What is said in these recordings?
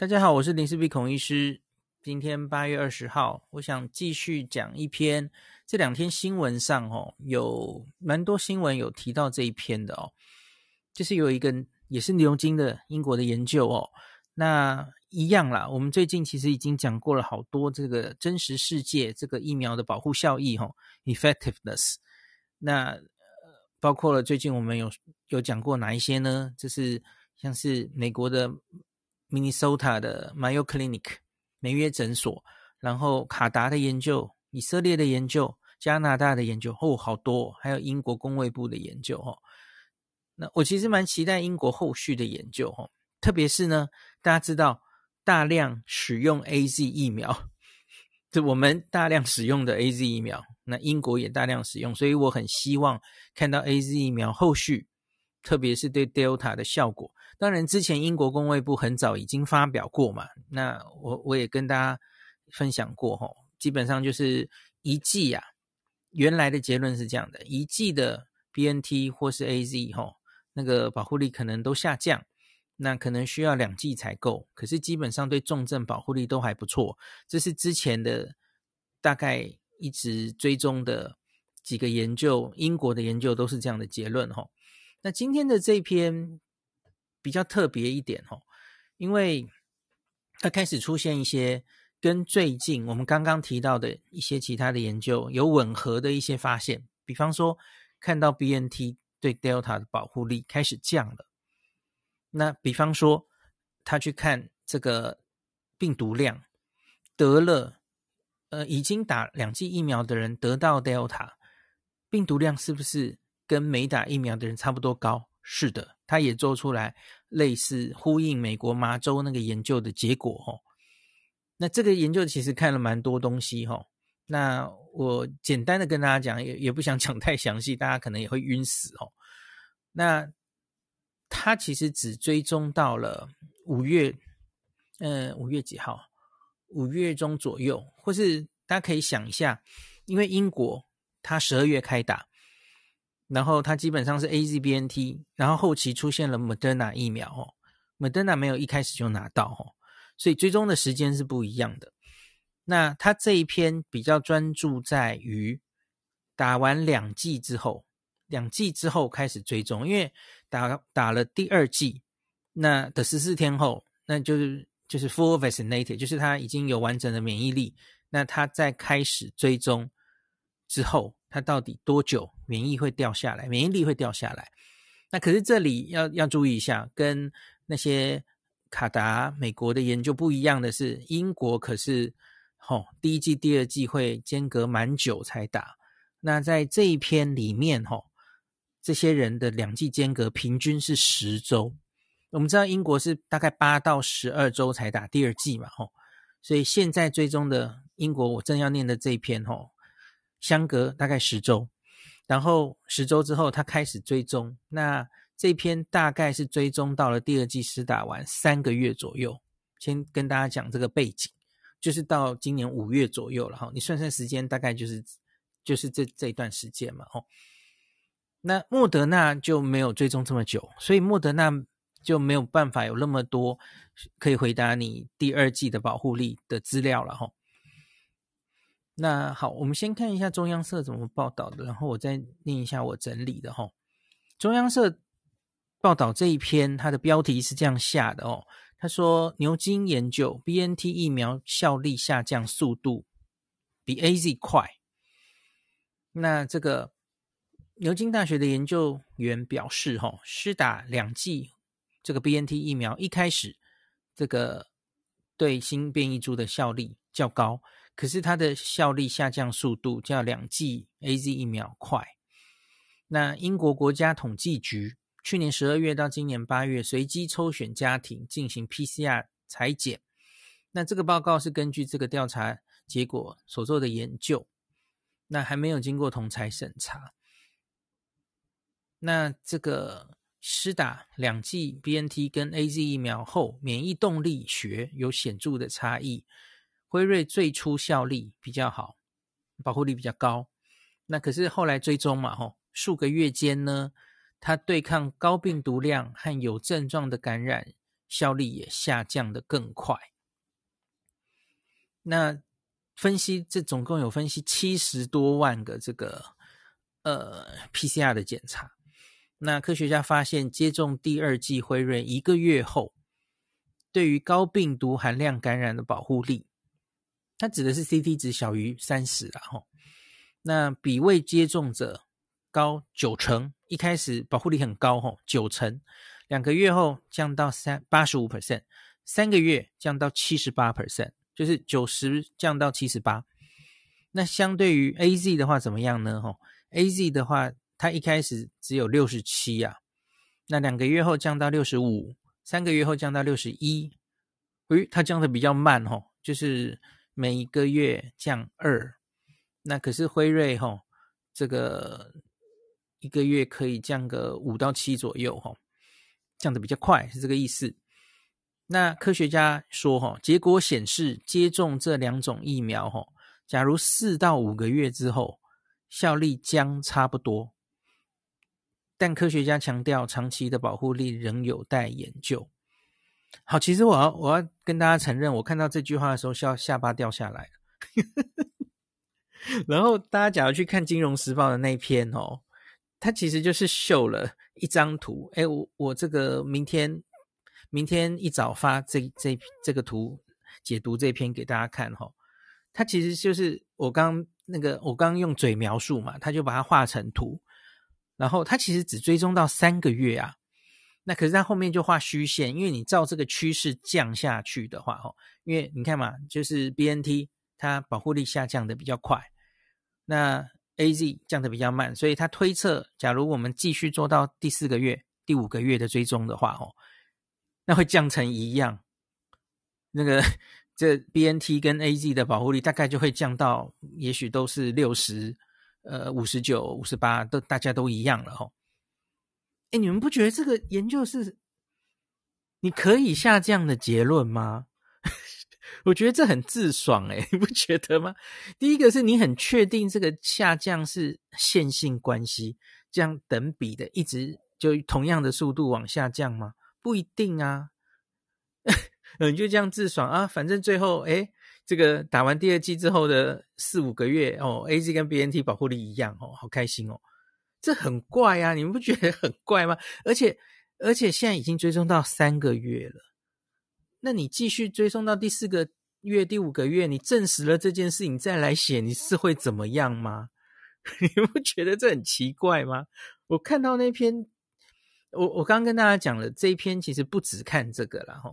大家好，我是林氏璧孔医师。今天八月二十号，我想继续讲一篇这两天新闻上哦，有蛮多新闻有提到这一篇的哦，就是有一个也是牛津的英国的研究哦。那一样啦，我们最近其实已经讲过了好多这个真实世界这个疫苗的保护效益哦，effectiveness。那包括了最近我们有有讲过哪一些呢？就是像是美国的。Minnesota 的 Mayo Clinic 梅约诊所，然后卡达的研究、以色列的研究、加拿大的研究，哦，好多，还有英国工卫部的研究，哦。那我其实蛮期待英国后续的研究，哦，特别是呢，大家知道大量使用 AZ 疫苗，就我们大量使用的 AZ 疫苗，那英国也大量使用，所以我很希望看到 AZ 疫苗后续，特别是对 Delta 的效果。当然，之前英国公卫部很早已经发表过嘛，那我我也跟大家分享过吼，基本上就是一剂呀、啊，原来的结论是这样的，一剂的 BNT 或是 AZ 吼，那个保护力可能都下降，那可能需要两剂才够，可是基本上对重症保护力都还不错，这是之前的大概一直追踪的几个研究，英国的研究都是这样的结论吼，那今天的这篇。比较特别一点哦，因为它开始出现一些跟最近我们刚刚提到的一些其他的研究有吻合的一些发现，比方说看到 BNT 对 Delta 的保护力开始降了，那比方说他去看这个病毒量，得了呃已经打两剂疫苗的人得到 Delta 病毒量是不是跟没打疫苗的人差不多高？是的。他也做出来类似呼应美国麻州那个研究的结果哦，那这个研究其实看了蛮多东西哈，那我简单的跟大家讲，也也不想讲太详细，大家可能也会晕死哦。那他其实只追踪到了五月，嗯，五月几号？五月中左右，或是大家可以想一下，因为英国他十二月开打。然后它基本上是 AZBNT，然后后期出现了 Moderna 疫苗哦，Moderna 没有一开始就拿到哦，所以追踪的时间是不一样的。那它这一篇比较专注在于打完两剂之后，两剂之后开始追踪，因为打打了第二剂，那的十四天后，那就是就是 full vaccinated，就是它已经有完整的免疫力，那它在开始追踪之后。他到底多久免疫会掉下来？免疫力会掉下来？那可是这里要要注意一下，跟那些卡达美国的研究不一样的是，英国可是吼、哦、第一季、第二季会间隔蛮久才打。那在这一篇里面吼、哦，这些人的两季间隔平均是十周。我们知道英国是大概八到十二周才打第二季嘛，吼、所以现在追踪的英国，我正要念的这一篇吼。相隔大概十周，然后十周之后，他开始追踪。那这篇大概是追踪到了第二剂施打完三个月左右。先跟大家讲这个背景，就是到今年五月左右了哈。你算算时间，大概就是就是这这一段时间嘛。哦，那莫德纳就没有追踪这么久，所以莫德纳就没有办法有那么多可以回答你第二季的保护力的资料了哈。那好，我们先看一下中央社怎么报道的，然后我再念一下我整理的哈。中央社报道这一篇，它的标题是这样下的哦。他说，牛津研究 BNT 疫苗效力下降速度比 AZ 快。那这个牛津大学的研究员表示，哈，施打两剂这个 BNT 疫苗一开始，这个对新变异株的效力较高。可是它的效力下降速度较两剂 AZ 疫苗快。那英国国家统计局去年十二月到今年八月随机抽选家庭进行 PCR 裁剪，那这个报告是根据这个调查结果所做的研究，那还没有经过同侪审查。那这个施打两剂 BNT 跟 AZ 疫苗后，免疫动力学有显著的差异。辉瑞最初效力比较好，保护力比较高。那可是后来追踪嘛，吼，数个月间呢，它对抗高病毒量和有症状的感染效力也下降得更快。那分析这总共有分析七十多万个这个呃 PCR 的检查，那科学家发现接种第二剂辉瑞一个月后，对于高病毒含量感染的保护力，它指的是 CT 值小于三十啦吼，那比未接种者高九成，一开始保护力很高吼，九成，两个月后降到三八十五 percent，三个月降到七十八 percent。就是九十降到七十八，那相对于 AZ 的话怎么样呢？哈，AZ 的话，它一开始只有六十七啊，那两个月后降到六十五，三个月后降到六十一，诶，它降的比较慢哈，就是每一个月降二，那可是辉瑞哈，这个一个月可以降个五到七左右哈，降的比较快，是这个意思。那科学家说，哈，结果显示接种这两种疫苗，哈，假如四到五个月之后，效力将差不多，但科学家强调，长期的保护力仍有待研究。好，其实我要我要跟大家承认，我看到这句话的时候，笑下巴掉下来。然后大家假如去看《金融时报》的那篇哦，它其实就是秀了一张图，哎，我我这个明天。明天一早发这这这个图解读这篇给大家看哈，它其实就是我刚那个我刚用嘴描述嘛，他就把它画成图，然后它其实只追踪到三个月啊，那可是它后面就画虚线，因为你照这个趋势降下去的话哈，因为你看嘛，就是 BNT 它保护力下降的比较快，那 AZ 降的比较慢，所以它推测，假如我们继续做到第四个月、第五个月的追踪的话哦。那会降成一样，那个这 BNT 跟 AZ 的保护力大概就会降到，也许都是六十，呃五十九、五十八，都大家都一样了吼。哎，你们不觉得这个研究是你可以下降的结论吗？我觉得这很自爽哎，你不觉得吗？第一个是你很确定这个下降是线性关系，这样等比的一直就同样的速度往下降吗？不一定啊，你就这样自爽啊，反正最后诶，这个打完第二剂之后的四五个月哦，AZ 跟 BNT 保护力一样哦，好开心哦，这很怪啊，你们不觉得很怪吗？而且而且现在已经追踪到三个月了，那你继续追踪到第四个月、第五个月，你证实了这件事情再来写，你是会怎么样吗？你不觉得这很奇怪吗？我看到那篇。我我刚刚跟大家讲了这一篇，其实不只看这个了哈，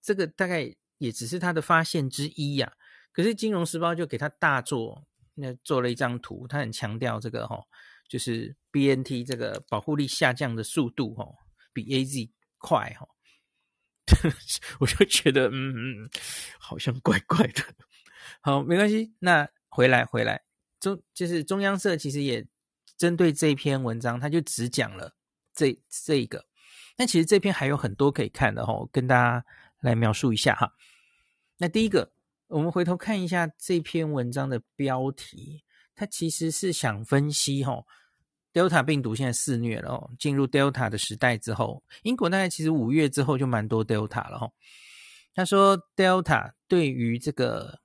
这个大概也只是他的发现之一呀、可是《金融时报》就给他大做，那做了一张图，他很强调这个哈，就是 BNT 这个保护力下降的速度哈，比 AZ 快哈。我就觉得嗯嗯，好像怪怪的。好，没关系，那回来回来中就是中央社其实也针对这篇文章，他就只讲了。这这一个，那其实这篇还有很多可以看的哈，跟大家来描述一下哈。那第一个，我们回头看一下这篇文章的标题，他其实是想分析哈，Delta 病毒现在肆虐了哦，进入 Delta 的时代之后，英国大概其实五月之后就蛮多 Delta 了哈。他说 Delta 对于这个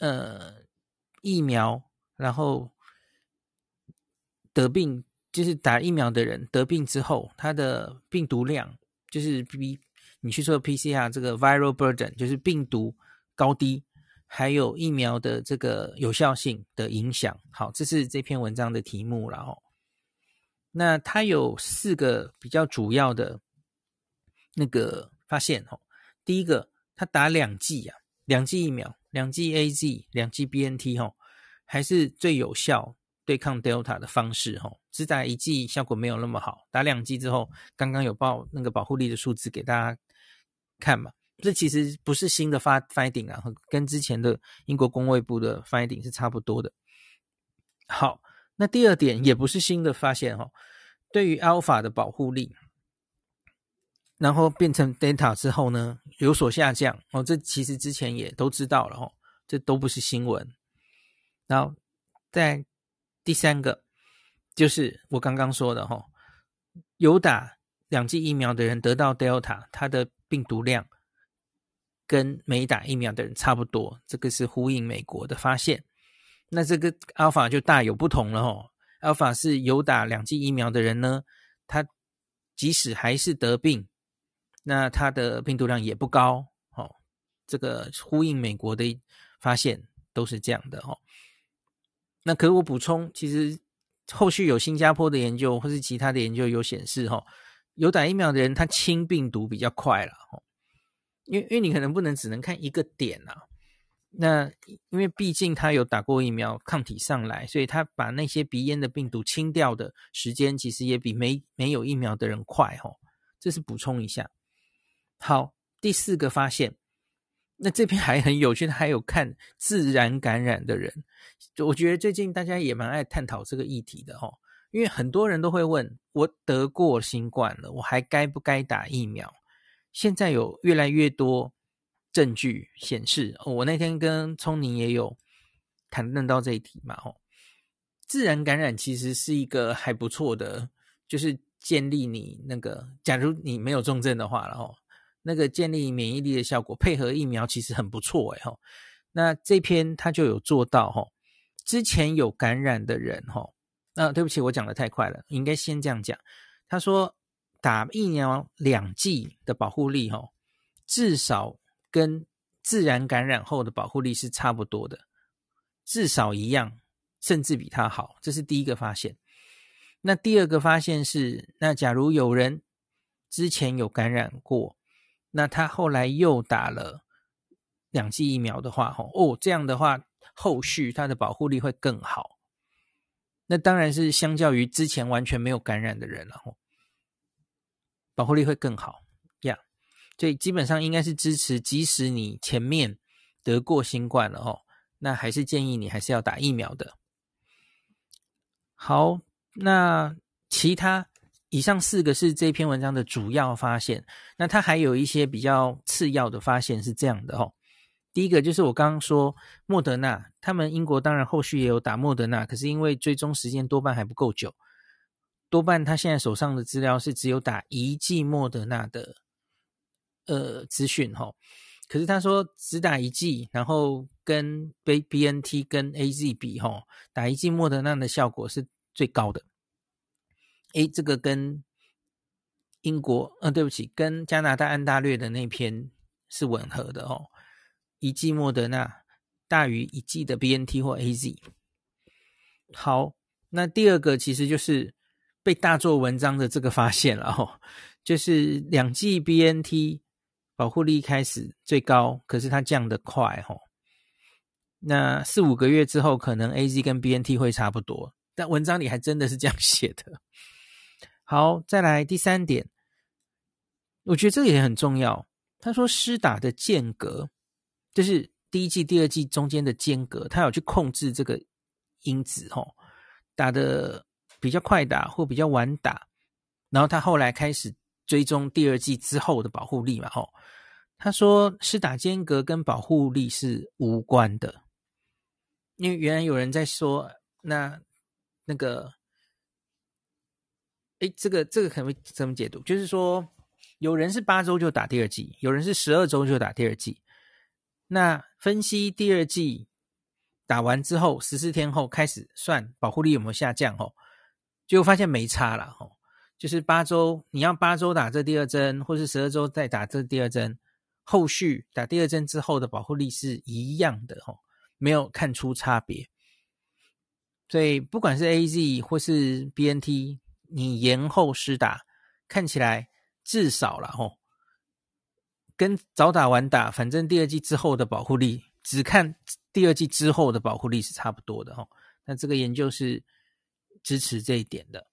呃疫苗，然后得病。就是打疫苗的人得病之后，他的病毒量就是比你去做 PCR 这个 viral burden，就是病毒高低，还有疫苗的这个有效性的影响。好，这是这篇文章的题目了哦。那它有四个比较主要的那个发现哦。第一个，他打两剂啊，两剂疫苗，两剂 AZ，两剂 BNT 哦，还是最有效对抗 Delta 的方式哦。只打一剂效果没有那么好，打两剂之后，刚刚有报那个保护力的数字给大家看嘛？这其实不是新的发 finding 啊，跟之前的英国公卫部的 finding 是差不多的。好，那第二点也不是新的发现哈、哦，对于 Alpha 的保护力，然后变成 Delta 之后呢，有所下降哦，这其实之前也都知道了哦，这都不是新闻。然后在第三个。就是我刚刚说的哈，有打两剂疫苗的人得到 Delta，它的病毒量跟没打疫苗的人差不多，这个是呼应美国的发现。那这个 Alpha 就大有不同了哦。Alpha 是有打两剂疫苗的人呢，他即使还是得病，那他的病毒量也不高哦。这个呼应美国的发现都是这样的哦。那可我补充，其实后续有新加坡的研究或是其他的研究有显示哈，有打疫苗的人他清病毒比较快了哦。因为因为你可能不能只能看一个点、啊。那因为毕竟他有打过疫苗，抗体上来，所以他把那些鼻咽的病毒清掉的时间，其实也比没没有疫苗的人快哦。这是补充一下。好，第四个发现，那这篇还很有趣，还有看自然感染的人。我觉得最近大家也蛮爱探讨这个议题的哦，因为很多人都会问我得过新冠了，我还该不该打疫苗？现在有越来越多。证据显示，哦，我那天跟聪宁也有谈论到这一题嘛，吼，自然感染其实是一个还不错的，就是建立你那个，假如你没有重症的话，然后那个建立免疫力的效果，配合疫苗其实很不错，哎，吼，那这篇他就有做到，吼，之前有感染的人，吼，那对不起，我讲得太快了，应该先这样讲。他说打疫苗两剂的保护力，吼，至少。跟自然感染后的保护力是差不多的，至少一样，甚至比它好。这是第一个发现。那第二个发现是，那假如有人之前有感染过，那他后来又打了两剂疫苗的话，哦，这样的话，后续他的保护力会更好。那当然是相较于之前完全没有感染的人了，保护力会更好呀。所以基本上应该是支持，即使你前面得过新冠了哦，那还是建议你还是要打疫苗的。好，那其他以上四个是这篇文章的主要发现，那它还有一些比较次要的发现是这样的哦。第一个就是我刚刚说莫德纳，他们英国当然后续也有打莫德纳，可是因为追踪时间多半还不够久，多半他现在手上的资料是只有打一剂莫德纳的。呃，资讯哈，可是他说只打一剂，然后跟 BNT 跟 AZ 比哈，打一剂莫德纳的效果是最高的。诶，这个跟英国，呃，对不起，跟加拿大安大略的那篇是吻合的哦。一剂莫德纳大于一剂的 BNT 或 AZ。好，那第二个其实就是被大做文章的这个发现了哦，就是两剂 BNT。保护力开始最高，可是它降得快吼。那四五个月之后，可能 AZ 跟 BNT 会差不多。但文章里还真的是这样写的。好，再来第三点，我觉得这个也很重要。他说施打的间隔，就是第一季、第二季中间的间隔，他有去控制这个因子吼，打的比较快打或比较晚打，然后他后来开始。追踪第二季之后的保护力嘛，吼，他说施打间隔跟保护力是无关的，因为原来有人在说，那那个，诶，这个这个可能怎么解读？就是说，有人是八周就打第二季，有人是十二周就打第二季，那分析第二季打完之后十四天后开始算保护力有没有下降，吼，结果发现没差了，吼。就是八周，你要八周打这第二针，或是十二周再打这第二针，后续打第二针之后的保护力是一样的吼，没有看出差别。所以不管是 AZ 或是 BNT，你延后施打，看起来至少了吼，跟早打晚打，反正第二季之后的保护力，只看第二季之后的保护力是差不多的吼。那这个研究是支持这一点的。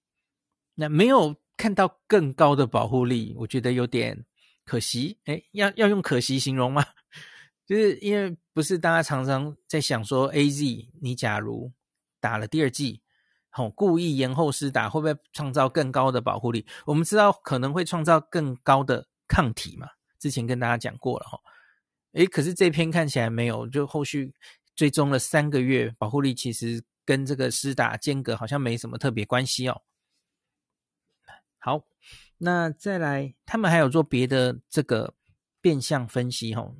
那没有看到更高的保护力，我觉得有点可惜。哎，要要用可惜形容吗？就是因为不是大家常常在想说，AZ 你假如打了第二剂，吼，故意延后施打，会不会创造更高的保护力？我们知道可能会创造更高的抗体嘛，之前跟大家讲过了哈。诶，可是这篇看起来没有，就后续追踪了三个月，保护力其实跟这个施打间隔好像没什么特别关系哦。好，那再来，他们还有做别的这个变相分析，哦，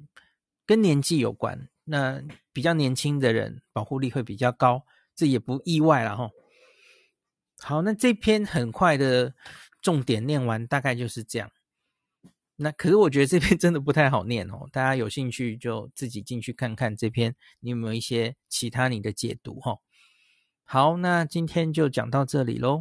跟年纪有关。那比较年轻的人保护力会比较高，这也不意外了，吼。好，那这篇很快的重点念完，大概就是这样。那可是我觉得这篇真的不太好念哦，大家有兴趣就自己进去看看这篇，你有没有一些其他你的解读哈？好，那今天就讲到这里喽。